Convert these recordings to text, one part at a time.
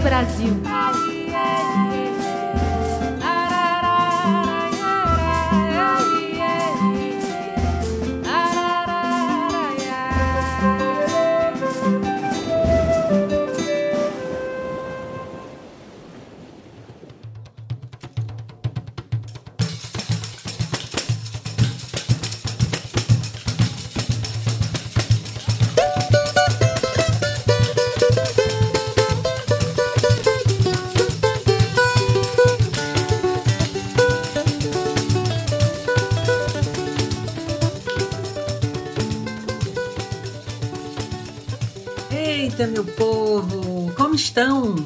Brasil. Estão?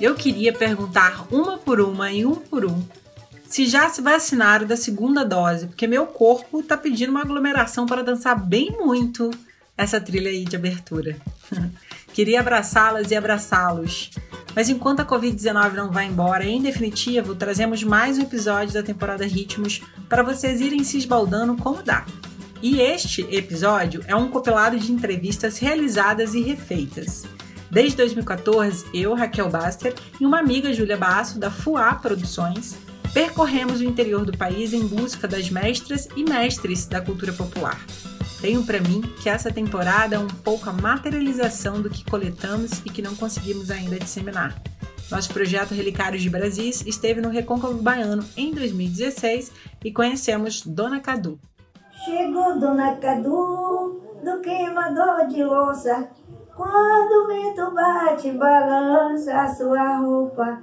Eu queria perguntar uma por uma e um por um se já se vacinaram da segunda dose, porque meu corpo tá pedindo uma aglomeração para dançar bem muito essa trilha aí de abertura. queria abraçá-las e abraçá-los. Mas enquanto a Covid-19 não vai embora, em definitivo, trazemos mais um episódio da temporada Ritmos para vocês irem se esbaldando como dá. E este episódio é um compilado de entrevistas realizadas e refeitas. Desde 2014, eu, Raquel Baster e uma amiga, Júlia Basso, da FUA Produções, percorremos o interior do país em busca das mestras e mestres da cultura popular. Tenho para mim que essa temporada é um pouco a materialização do que coletamos e que não conseguimos ainda disseminar. Nosso projeto Relicários de Brasis esteve no Recôncavo Baiano em 2016 e conhecemos Dona Cadu. Chegou Dona Cadu do queimador de louça. Quando o vento bate, balança sua roupa.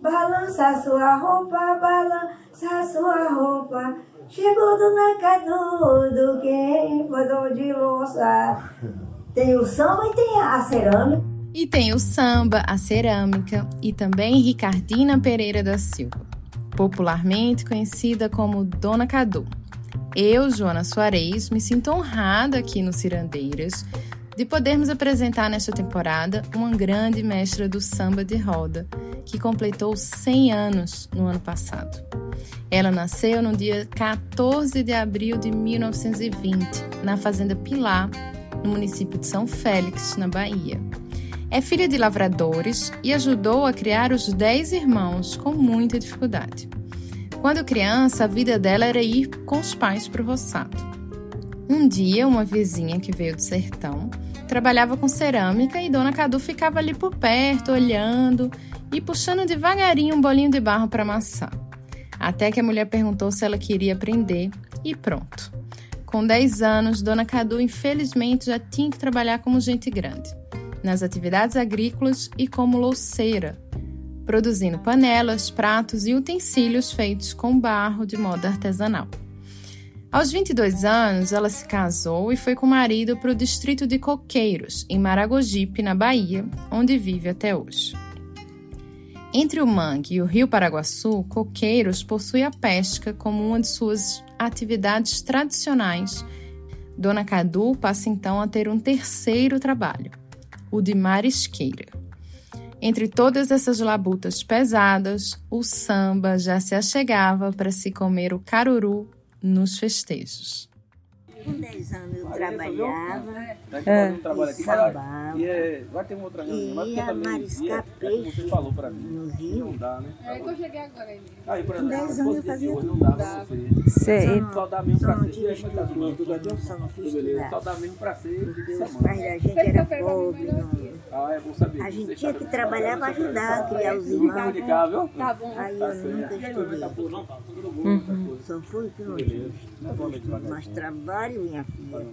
Balança sua roupa, balança sua roupa. Chegou Dona Cadu do queimador de louça. Tem o samba e tem a cerâmica. E tem o samba, a cerâmica e também Ricardina Pereira da Silva, popularmente conhecida como Dona Cadu. Eu, Joana Soares, me sinto honrada aqui no Cirandeiras de podermos apresentar nesta temporada uma grande mestra do samba de roda, que completou 100 anos no ano passado. Ela nasceu no dia 14 de abril de 1920, na Fazenda Pilar, no município de São Félix, na Bahia. É filha de lavradores e ajudou a criar os 10 irmãos com muita dificuldade. Quando criança, a vida dela era ir com os pais para o roçado. Um dia, uma vizinha que veio do sertão trabalhava com cerâmica e Dona Cadu ficava ali por perto, olhando e puxando devagarinho um bolinho de barro para amassar. Até que a mulher perguntou se ela queria aprender e pronto. Com 10 anos, Dona Cadu infelizmente já tinha que trabalhar como gente grande, nas atividades agrícolas e como louceira, produzindo panelas, pratos e utensílios feitos com barro de modo artesanal. Aos 22 anos, ela se casou e foi com o marido para o distrito de Coqueiros, em Maragogipe, na Bahia, onde vive até hoje. Entre o mangue e o rio Paraguaçu, Coqueiros possui a pesca como uma de suas atividades tradicionais. Dona Cadu passa então a ter um terceiro trabalho, o de marisqueira. Entre todas essas labutas pesadas, o samba já se achegava para se comer o caruru nos festejos. Com 10 anos eu trabalhava, É. sambava, E é, vai ter uma outra reunião, E ia mariscar é como peixe você falou pra mim. no Não rio. dá, né? É que eu cheguei agora aí. Aí, por Com 10 exemplo, anos eu fazia hoje não tudo. dá. Sei. Só dá mesmo Só pra não ser. tá tudo, tudo só não fiz estudar. Só dá mesmo pra ser. Os pais da gente eram pobres, não- Ah, é bom saber. a gente tinha que trabalhar para trabalha, ajudar a criar os irmãos. comunicar, viu? Tá bom. Aí Tá eu nunca Tá estudei. Fui que não tive mais trabalho, minha filha.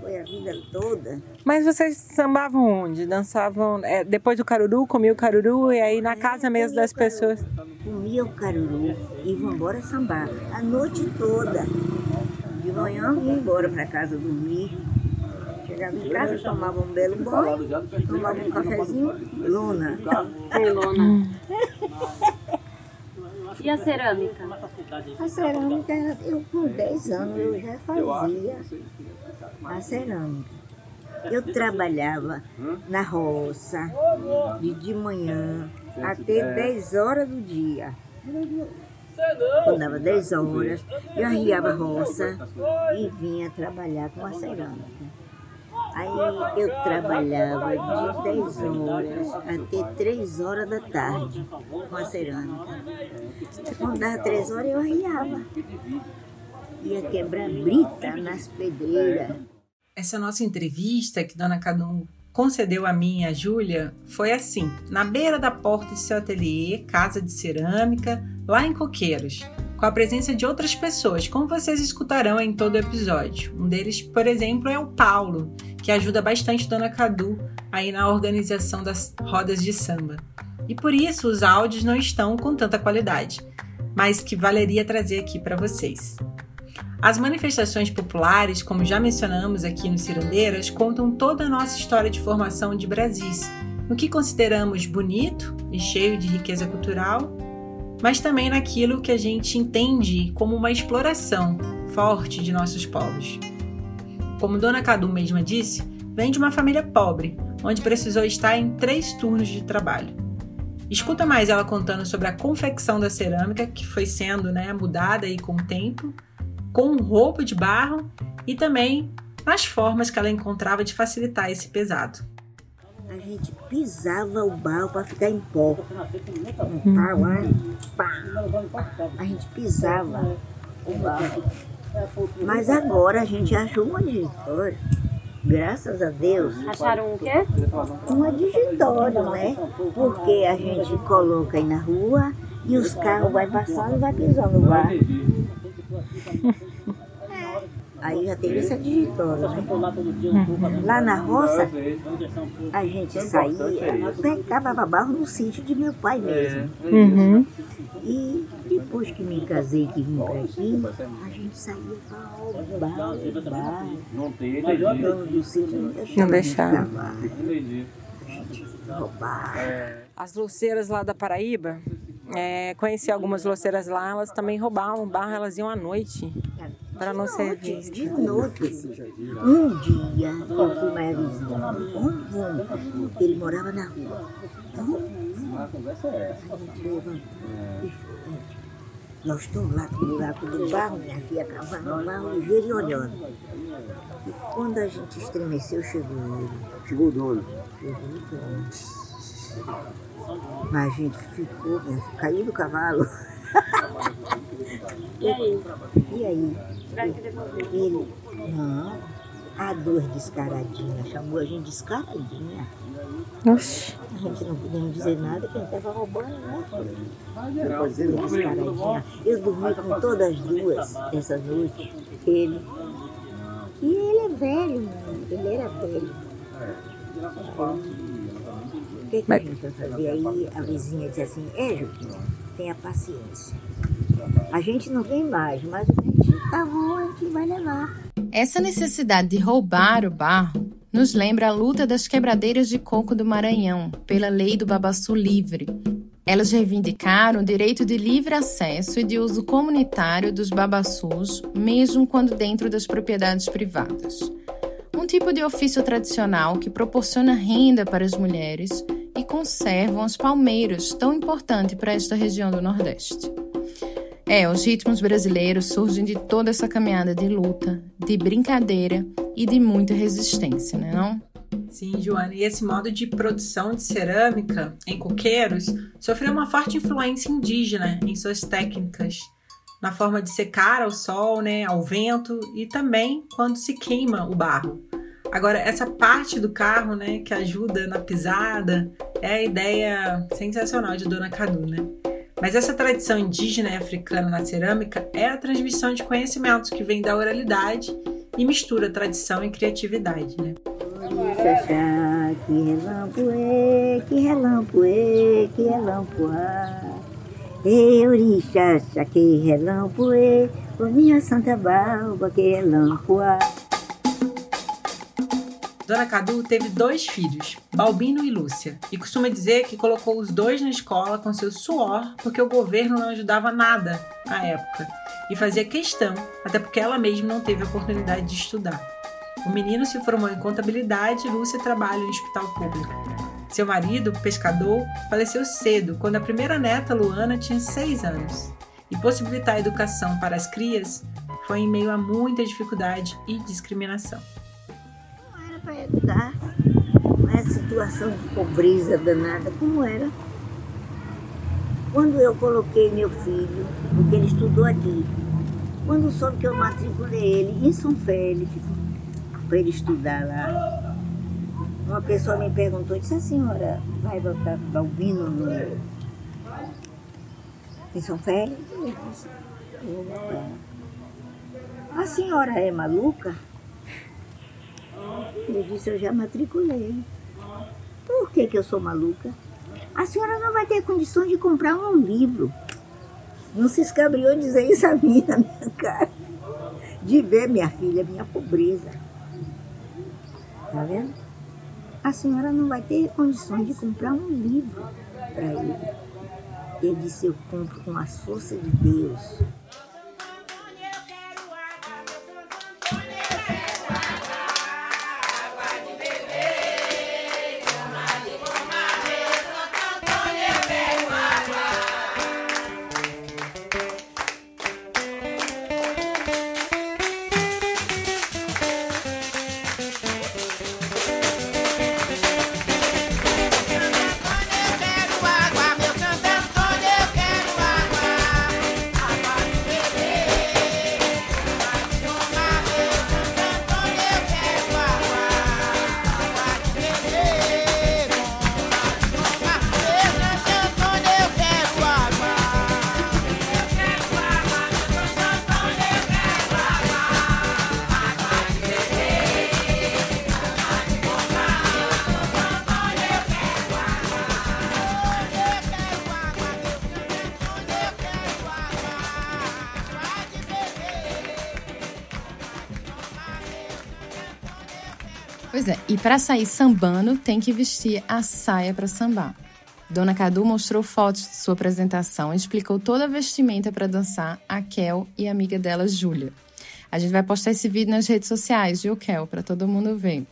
Foi a vida toda. Mas vocês sambavam onde? Dançavam é, depois do caruru, comia o caruru e aí na casa mesmo das pessoas. Comia o caruru e ia embora sambar. A noite toda. De manhã ia embora para casa dormir. Chegava em casa, tomava um belo banho, tomava um cafezinho, lona. Lona. E a cerâmica? A cerâmica, eu com 10 anos eu já fazia a cerâmica. Eu trabalhava na roça, de, de manhã até 10 horas do dia. Quando dava 10 horas, eu arriava a roça e vinha trabalhar com a cerâmica. Aí eu trabalhava de 10 horas até 3 horas da tarde com a cerâmica. Quando dava 3 horas eu arriava. Ia quebrar brita nas pedreiras. Essa nossa entrevista que Dona Cadum concedeu a mim e a Júlia foi assim, na beira da porta de seu ateliê, casa de cerâmica, lá em Coqueiros, com a presença de outras pessoas, como vocês escutarão em todo episódio. Um deles, por exemplo, é o Paulo, que ajuda bastante Dona Cadu aí na organização das rodas de samba. E por isso os áudios não estão com tanta qualidade, mas que valeria trazer aqui para vocês. As manifestações populares, como já mencionamos aqui no Cirandeiras, contam toda a nossa história de formação de Brasis, no que consideramos bonito e cheio de riqueza cultural, mas também naquilo que a gente entende como uma exploração forte de nossos povos. Como Dona Cadu mesma disse, vem de uma família pobre, onde precisou estar em três turnos de trabalho. Escuta mais ela contando sobre a confecção da cerâmica, que foi sendo né, mudada aí com o tempo, com um roubo de barro e também nas formas que ela encontrava de facilitar esse pesado. A gente pisava o barro para ficar em pó. Um pau, pá, pá. A gente pisava o barro. Mas agora a gente achou uma digitória. Graças a Deus, Acharam o quê? uma digitória, né? Porque a gente coloca aí na rua e os carros vai passando e vai pisando o barro. Aí já teve essa digitória, né? Lá na roça, a gente saía, pegava barro no sítio de meu pai mesmo. Uhum. E depois que me casei, que vim pra aqui, a gente saía para roubar o barro. Mas o dono do sítio não deixava. A gente roubava. As luceiras lá da Paraíba, é, conheci algumas luceiras lá, elas também roubavam barro, elas iam à noite para não ser De vistas. noite, um dia, eu fui mais ele morava na rua. Um, a gente levantou e foi. Nós estamos lá com o buraco do barro, minha filha cavando o barro ligeiro e olhando. E quando a gente estremeceu, chegou ele. Chegou o dono. Chegou o dono. Mas a gente ficou, filha, caiu do cavalo. E aí? E aí? Ele, não, a duas descaradinhas, chamou a gente de descaradinha. Oxi. A gente não podia dizer nada que a gente estava roubando, né? Descaradinha. Eu dormi com todas as duas essa noite. Ele. E ele é velho, menino, ele era velho. O que, que a gente vai fazer? Aí a vizinha disse assim, é, Juquinha, tenha paciência. A gente não vem mais, mas o que a gente cavou, a gente vai levar. Essa necessidade de roubar o barro nos lembra a luta das quebradeiras de coco do Maranhão pela lei do babaçu livre. Elas reivindicaram o direito de livre acesso e de uso comunitário dos babaçus, mesmo quando dentro das propriedades privadas. Um tipo de ofício tradicional que proporciona renda para as mulheres e conservam as palmeiras, tão importante para esta região do Nordeste. É, os ritmos brasileiros surgem de toda essa caminhada de luta, de brincadeira e de muita resistência, né não? Sim, Joana, e esse modo de produção de cerâmica em coqueiros sofreu uma forte influência indígena em suas técnicas, na forma de secar ao sol, né, ao vento e também quando se queima o barro. Agora, essa parte do carro, né, que ajuda na pisada, é a ideia sensacional de Dona Cadu, né? Mas essa tradição indígena e africana na cerâmica é a transmissão de conhecimentos que vem da oralidade e mistura tradição e criatividade, né? Xaxá, que relampoê, que relampoê, que relampoá. Ei, que relampoê, minha santa barba, que relampoá. Dona Cadu teve dois filhos, Balbino e Lúcia, e costuma dizer que colocou os dois na escola com seu suor porque o governo não ajudava nada à época e fazia questão, até porque ela mesma não teve a oportunidade de estudar. O menino se formou em contabilidade e Lúcia trabalha em hospital público. Seu marido, pescador, faleceu cedo, quando a primeira neta, Luana, tinha seis anos. E possibilitar educação para as crias foi em meio a muita dificuldade e discriminação. Para lugar, nessa situação de pobreza danada, como era. Quando eu coloquei meu filho, porque ele estudou aqui, quando soube que eu matriculei ele em São Félix, para ele estudar lá, uma pessoa me perguntou, disse, a senhora vai botar Balbino no, em São Félix? Eu disse, botar. A senhora é maluca? Eu disse, eu já matriculei. Por que, que eu sou maluca? A senhora não vai ter condições de comprar um livro. Não se escabriou dizer isso a mim na minha cara. De ver minha filha, minha pobreza. Tá vendo? A senhora não vai ter condições de comprar um livro para ele. Ele disse, eu compro com a força de Deus. Para sair sambando, tem que vestir a saia para sambar. Dona Cadu mostrou fotos de sua apresentação e explicou toda a vestimenta para dançar a Kel e a amiga dela, Júlia. A gente vai postar esse vídeo nas redes sociais, viu, Kel, para todo mundo ver.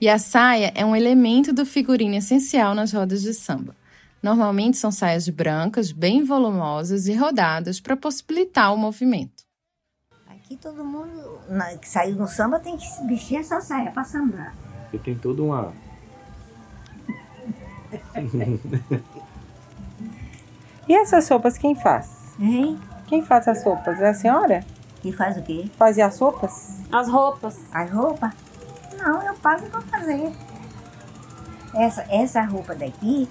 E a saia é um elemento do figurino essencial nas rodas de samba. Normalmente são saias brancas, bem volumosas e rodadas para possibilitar o movimento. Aqui todo mundo que saiu no samba tem que vestir essa saia para sambar. E tem toda uma. E essas sopas quem faz? Hein? Quem faz as sopas? É a senhora? E faz o quê? Fazia as sopas? As roupas. As roupas? Não, eu pago para fazer. Essa, essa roupa daqui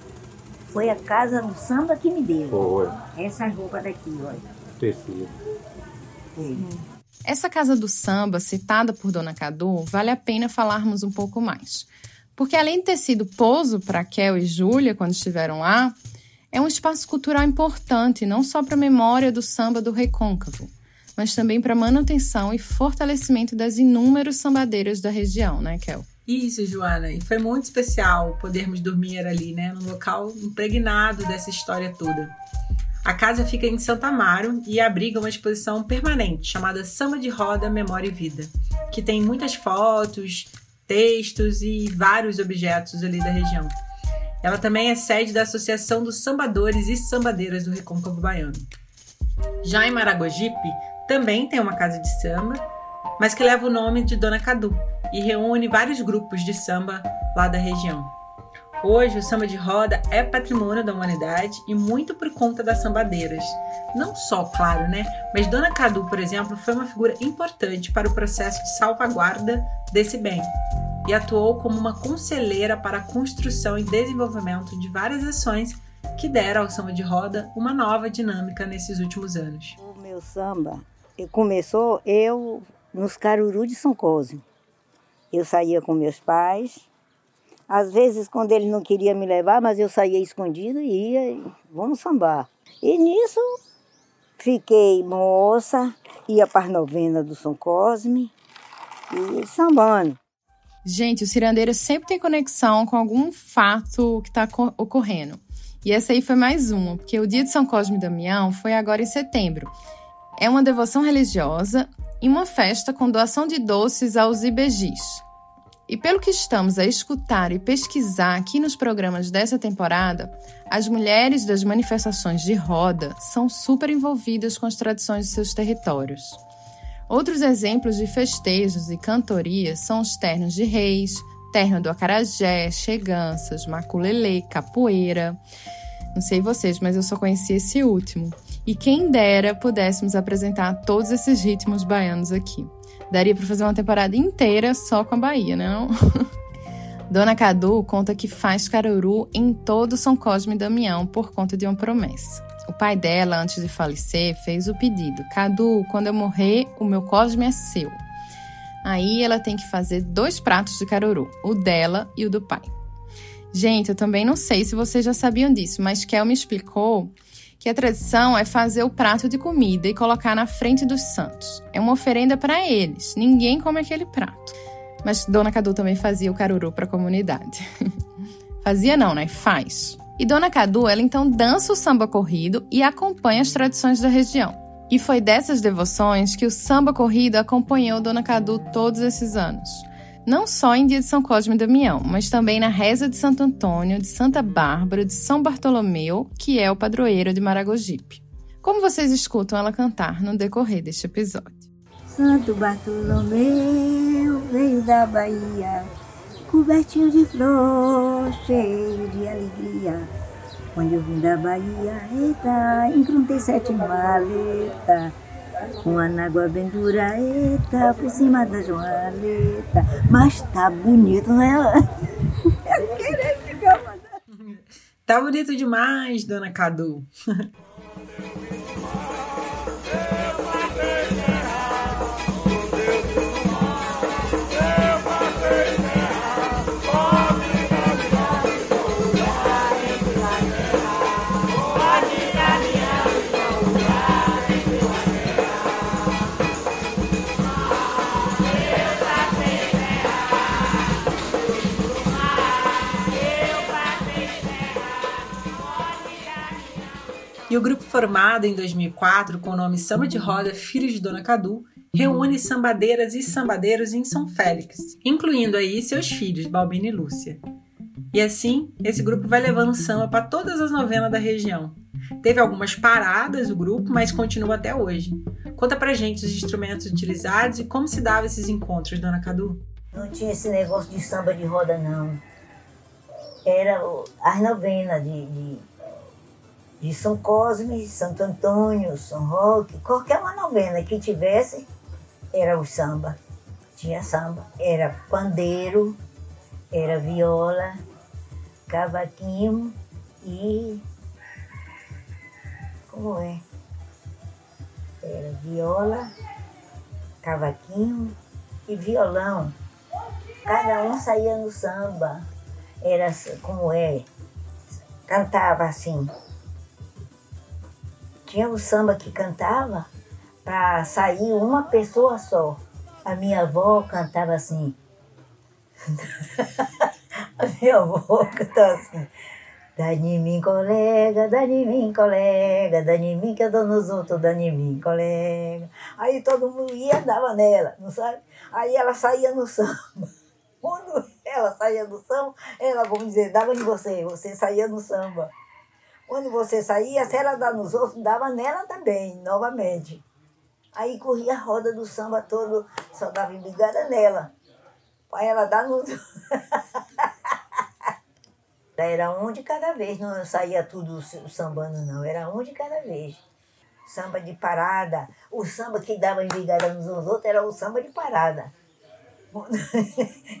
foi a casa do samba que me deu. Foi. Essa roupa daqui, olha. Tecido. Essa casa do samba, citada por Dona Cadu, vale a pena falarmos um pouco mais. Porque além de ter sido pouso para Kel e Júlia quando estiveram lá, é um espaço cultural importante não só para a memória do samba do Recôncavo, mas também para a manutenção e fortalecimento das inúmeras sambadeiras da região, né, Kel? Isso, Joana. E foi muito especial podermos dormir ali, né? Num local impregnado dessa história toda. A casa fica em Santa Amaro e abriga uma exposição permanente chamada Samba de Roda, Memória e Vida, que tem muitas fotos, textos e vários objetos ali da região. Ela também é sede da Associação dos Sambadores e Sambadeiras do Recôncavo Baiano. Já em Maragogipe, também tem uma casa de samba, mas que leva o nome de Dona Cadu e reúne vários grupos de samba lá da região. Hoje, o samba de roda é patrimônio da humanidade e muito por conta das sambadeiras. Não só, claro, né? Mas Dona Cadu, por exemplo, foi uma figura importante para o processo de salvaguarda desse bem e atuou como uma conselheira para a construção e desenvolvimento de várias ações que deram ao samba de roda uma nova dinâmica nesses últimos anos. O meu samba começou eu nos Caruru de São Cosme. Eu saía com meus pais. Às vezes, quando ele não queria me levar, mas eu saía escondido e ia, vamos sambar. E nisso, fiquei moça, ia para as novenas do São Cosme e sambando. Gente, o cirandeiro sempre tem conexão com algum fato que está ocorrendo. E essa aí foi mais uma, porque o dia de São Cosme e Damião foi agora em setembro. É uma devoção religiosa e uma festa com doação de doces aos ibejis. E pelo que estamos a escutar e pesquisar aqui nos programas dessa temporada, as mulheres das manifestações de roda são super envolvidas com as tradições de seus territórios. Outros exemplos de festejos e cantorias são os ternos de reis, terno do acarajé, cheganças, maculelê, capoeira. Não sei vocês, mas eu só conheci esse último. E quem dera pudéssemos apresentar todos esses ritmos baianos aqui. Daria para fazer uma temporada inteira só com a Bahia, né? Não? Dona Cadu conta que faz caruru em todo São Cosme e Damião por conta de uma promessa. O pai dela, antes de falecer, fez o pedido: Cadu, quando eu morrer, o meu Cosme é seu. Aí ela tem que fazer dois pratos de caruru, o dela e o do pai. Gente, eu também não sei se vocês já sabiam disso, mas Kel me explicou que a tradição é fazer o prato de comida e colocar na frente dos santos. É uma oferenda para eles. Ninguém come aquele prato. Mas Dona Cadu também fazia o caruru para a comunidade. fazia não, né? Faz. E Dona Cadu, ela então dança o samba corrido e acompanha as tradições da região. E foi dessas devoções que o samba corrido acompanhou Dona Cadu todos esses anos. Não só em dia de São Cosme e Damião, mas também na reza de Santo Antônio, de Santa Bárbara, de São Bartolomeu, que é o padroeiro de Maragogipe. Como vocês escutam ela cantar no decorrer deste episódio. Santo Bartolomeu veio da Bahia, cobertinho de flor, cheio de alegria. Quando eu vim da Bahia, eita, encontrei sete maletas. Uma nágua bem dura, eita, por cima da joaleta. Mas tá bonito, né? Eu queria ficar mandando. Tá bonito demais, dona Cadu. o grupo formado em 2004 com o nome Samba de Roda Filhos de Dona Cadu reúne sambadeiras e sambadeiros em São Félix, incluindo aí seus filhos, Balbino e Lúcia. E assim, esse grupo vai levando samba para todas as novenas da região. Teve algumas paradas o grupo, mas continua até hoje. Conta pra gente os instrumentos utilizados e como se dava esses encontros, Dona Cadu. Não tinha esse negócio de samba de roda, não. Era as novenas de, de, de São Cosme, Santo Antônio, São Roque, qualquer uma novena que tivesse, era o samba. Tinha samba. Era pandeiro, era viola, cavaquinho e. Como é? Era viola, cavaquinho e violão. Cada um saía no samba. Era assim, como é? Cantava assim. Tinha o samba que cantava para sair uma pessoa só. A minha avó cantava assim. A minha avó cantava assim. Dá de mim, colega, dá de mim, colega, dá de mim que eu dou nos outros, dá de mim, colega. Aí todo mundo ia dava nela, não sabe? Aí ela saía no samba. Quando ela saía do samba, ela, vamos dizer, dava em você, você saía no samba. Quando você saía, se ela dava nos outros, dava nela também, novamente. Aí corria a roda do samba todo, só dava embigada nela. Para ela dar no. Era um de cada vez, não saía tudo sambando, não. Era um de cada vez. Samba de parada. O samba que dava embigada nos outros era o samba de parada.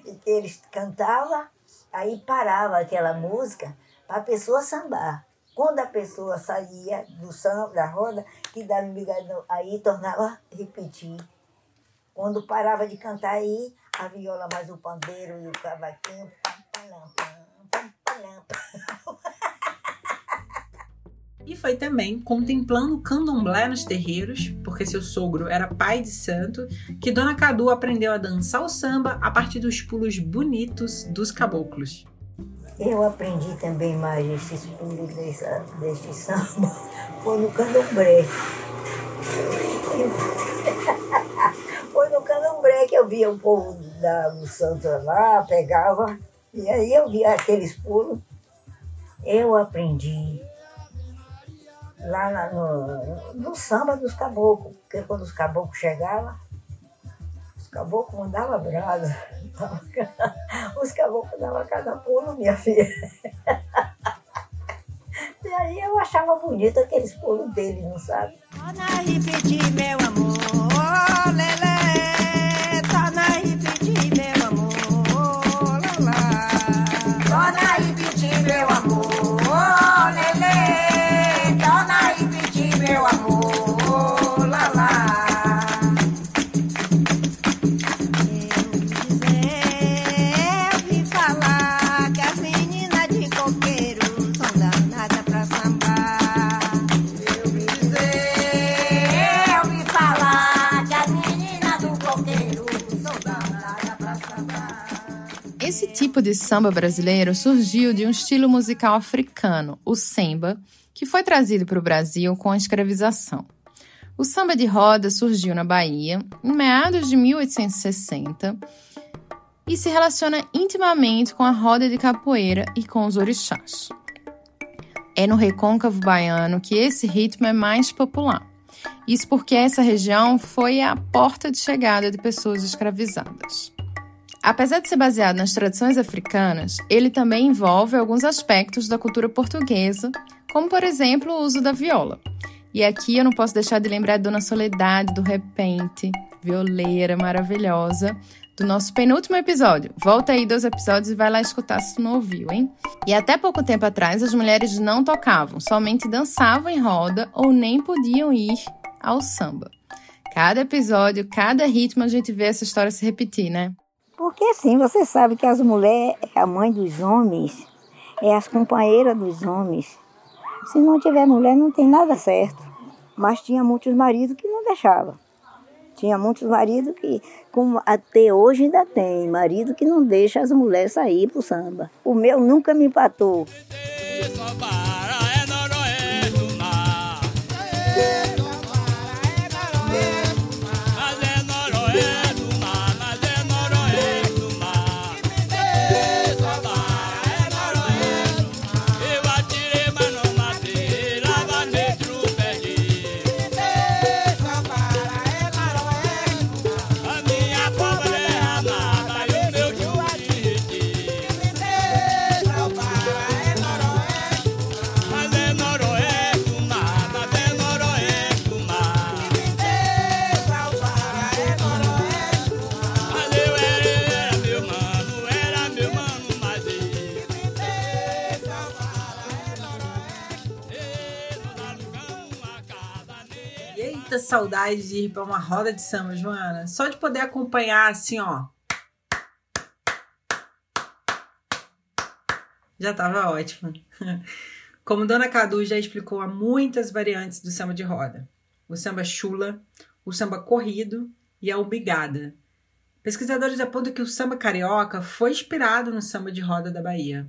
e que eles cantavam, aí parava aquela música para a pessoa sambar. Quando a pessoa saía do samba, da roda, que dava embigada, aí tornava repetir. Quando parava de cantar aí, a viola mais o pandeiro e o cavaquinho. E foi também contemplando o candomblé nos terreiros, porque seu sogro era pai de santo, que Dona Cadu aprendeu a dançar o samba a partir dos pulos bonitos dos caboclos. Eu aprendi também mais esses pulos dessa, desse samba, foi no candomblé. Foi no candomblé que eu via o povo da, do santo lá, pegava, e aí eu via aqueles pulos. Eu aprendi lá na- no, no samba dos caboclos, porque quando os caboclos chegavam, Os caboclos mandavam brasa. Os caboclos davam cada pulo, minha filha. E aí eu achava bonito aqueles pulos dele, não sabe? De samba brasileiro surgiu de um estilo musical africano, o semba, que foi trazido para o Brasil com a escravização. O samba de roda surgiu na Bahia em meados de 1860 e se relaciona intimamente com a roda de capoeira e com os orixás. É no recôncavo baiano que esse ritmo é mais popular. Isso porque essa região foi a porta de chegada de pessoas escravizadas. Apesar de ser baseado nas tradições africanas, ele também envolve alguns aspectos da cultura portuguesa, como por exemplo o uso da viola. E aqui eu não posso deixar de lembrar a Dona Soledade do Repente, violeira maravilhosa, do nosso penúltimo episódio. Volta aí dois episódios e vai lá escutar se tu não ouviu, hein? E até pouco tempo atrás as mulheres não tocavam, somente dançavam em roda ou nem podiam ir ao samba. Cada episódio, cada ritmo a gente vê essa história se repetir, né? Porque assim, você sabe que as mulheres é a mãe dos homens, é as companheiras dos homens. Se não tiver mulher, não tem nada certo. Mas tinha muitos maridos que não deixavam. Tinha muitos maridos que, como até hoje ainda tem, marido que não deixa as mulheres sair pro samba. O meu nunca me empatou. Saudade de ir pra uma roda de samba, Joana. Só de poder acompanhar assim, ó. Já tava ótimo. Como Dona Cadu já explicou, há muitas variantes do samba de roda. O samba chula, o samba corrido e a umbigada. Pesquisadores apontam que o samba carioca foi inspirado no samba de roda da Bahia.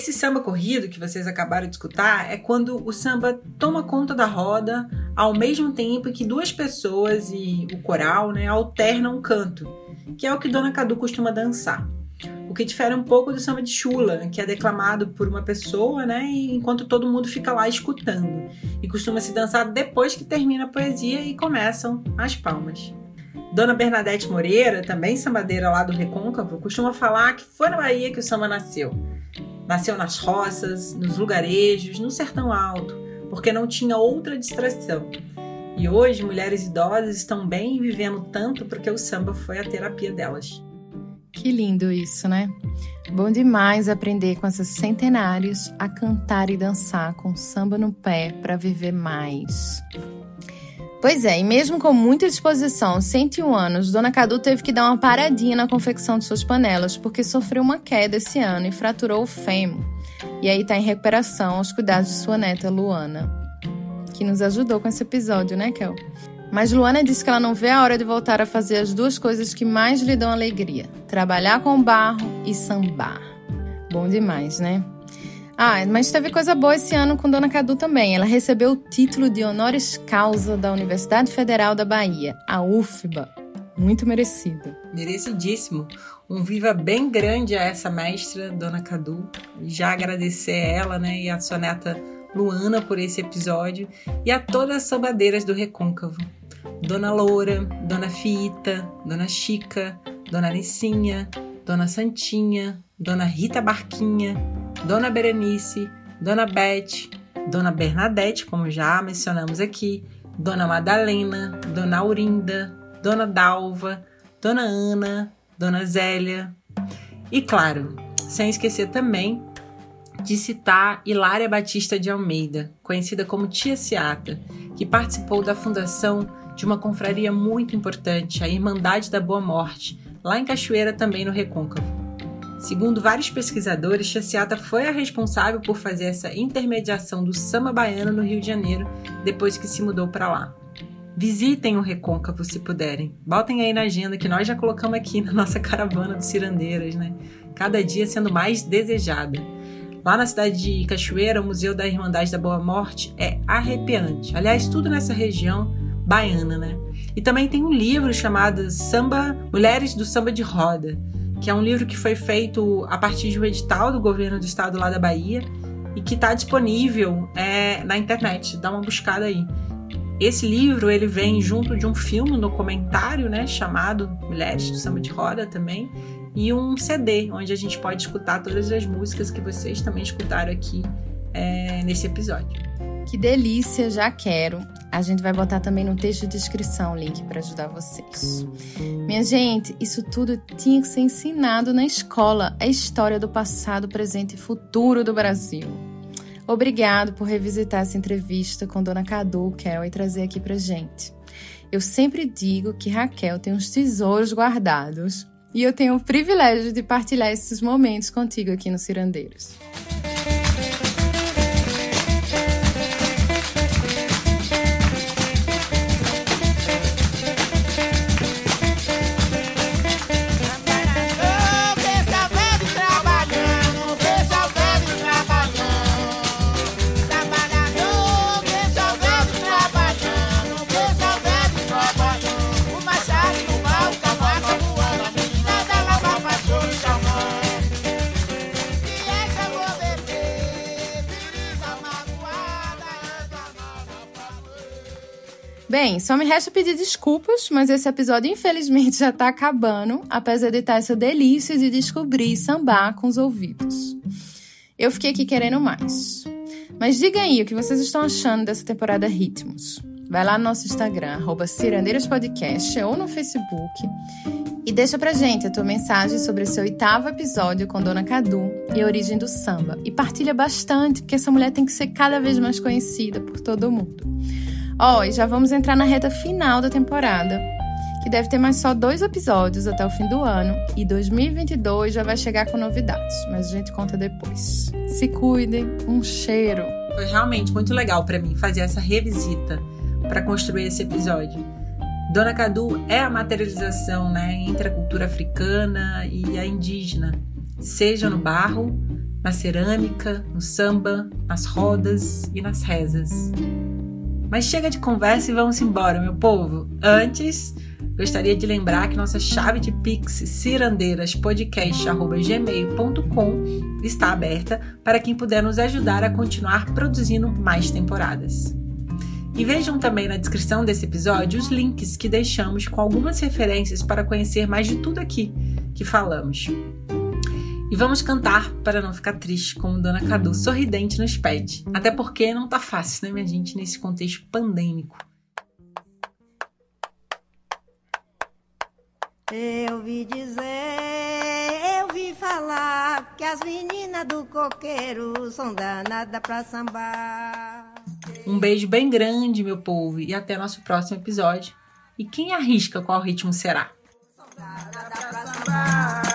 Esse samba corrido que vocês acabaram de escutar é quando o samba toma conta da roda ao mesmo tempo que duas pessoas e o coral né, alternam o canto, que é o que Dona Cadu costuma dançar. O que difere um pouco do samba de chula, que é declamado por uma pessoa, né, enquanto todo mundo fica lá escutando. E costuma se dançar depois que termina a poesia e começam as palmas. Dona Bernadette Moreira, também sambadeira lá do Recôncavo, costuma falar que foi na Bahia que o samba nasceu. Nasceu nas roças, nos lugarejos, no sertão alto, porque não tinha outra distração. E hoje, mulheres idosas estão bem e vivendo tanto porque o samba foi a terapia delas. Que lindo isso, né? Bom demais aprender com esses centenários a cantar e dançar com samba no pé para viver mais. Pois é, e mesmo com muita disposição, 101 anos, Dona Cadu teve que dar uma paradinha na confecção de suas panelas porque sofreu uma queda esse ano e fraturou o fêmur. E aí tá em recuperação aos cuidados de sua neta Luana, que nos ajudou com esse episódio, né, Kel? Mas Luana disse que ela não vê a hora de voltar a fazer as duas coisas que mais lhe dão alegria: trabalhar com barro e sambar. Bom demais, né? Ah, mas teve coisa boa esse ano com Dona Cadu também. Ela recebeu o título de honoris causa da Universidade Federal da Bahia, a UFBA. Muito merecido. Merecidíssimo. Um viva bem grande a essa mestra, Dona Cadu. Já agradecer a ela, né, e a sua neta Luana por esse episódio e a todas as sambadeiras do Recôncavo. Dona Loura, Dona Fita, Dona Chica, Dona Nicinha, Dona Santinha, Dona Rita Barquinha, Dona Berenice, Dona Beth, Dona Bernadette, como já mencionamos aqui, Dona Madalena, Dona Aurinda, Dona Dalva, Dona Ana, Dona Zélia. E claro, sem esquecer também de citar Hilária Batista de Almeida, conhecida como Tia Seata, que participou da fundação de uma confraria muito importante, a Irmandade da Boa Morte, lá em Cachoeira, também no Recôncavo. Segundo vários pesquisadores, Tia Seata foi a responsável por fazer essa intermediação do samba baiano no Rio de Janeiro depois que se mudou para lá. Visitem o Recôncavo se puderem. Botem aí na agenda que nós já colocamos aqui na nossa caravana dos cirandeiras, né? Cada dia sendo mais desejada. Lá na cidade de Cachoeira, o Museu da Irmandade da Boa Morte é arrepiante. Aliás, tudo nessa região baiana, né? E também tem um livro chamado Samba Mulheres do Samba de Roda, que é um livro que foi feito a partir de um edital do governo do estado lá da Bahia e que está disponível é, na internet. Dá uma buscada aí. Esse livro ele vem junto de um filme, um documentário, né, chamado Mulheres do Samba de Roda também, e um CD onde a gente pode escutar todas as músicas que vocês também escutaram aqui é, nesse episódio. Que delícia, já quero. A gente vai botar também no texto de descrição o link para ajudar vocês. Minha gente, isso tudo tinha que ser ensinado na escola, a história do passado, presente e futuro do Brasil. Obrigado por revisitar essa entrevista com Dona Cadu, Kel e trazer aqui pra gente. Eu sempre digo que Raquel tem uns tesouros guardados e eu tenho o privilégio de partilhar esses momentos contigo aqui no Cirandeiros. Bem, só me resta pedir desculpas, mas esse episódio infelizmente já tá acabando, apesar de estar essa delícia de descobrir sambar com os ouvidos. Eu fiquei aqui querendo mais. Mas diga aí o que vocês estão achando dessa temporada Ritmos. Vai lá no nosso Instagram, arroba Podcast ou no Facebook e deixa pra gente a tua mensagem sobre esse oitavo episódio com Dona Cadu e a origem do samba. E partilha bastante, porque essa mulher tem que ser cada vez mais conhecida por todo mundo. Ó, e já vamos entrar na reta final da temporada, que deve ter mais só dois episódios até o fim do ano, e 2022 já vai chegar com novidades, mas a gente conta depois. Se cuidem, um cheiro! Foi realmente muito legal para mim fazer essa revisita para construir esse episódio. Dona Cadu é a materialização né, entre a cultura africana e a indígena, seja no barro, na cerâmica, no samba, nas rodas e nas rezas. Mas chega de conversa e vamos embora, meu povo. Antes, gostaria de lembrar que nossa chave de Pix cirandeiraspodcast.gmail.com está aberta para quem puder nos ajudar a continuar produzindo mais temporadas. E vejam também na descrição desse episódio os links que deixamos com algumas referências para conhecer mais de tudo aqui que falamos. E vamos cantar para não ficar triste, como Dona Cadu sorridente nos pede. Até porque não tá fácil, né, minha gente, nesse contexto pandêmico. Eu vi dizer, eu vi falar que as meninas do coqueiro são danadas pra sambar. Um beijo bem grande, meu povo, e até nosso próximo episódio. E quem arrisca qual ritmo será? Eu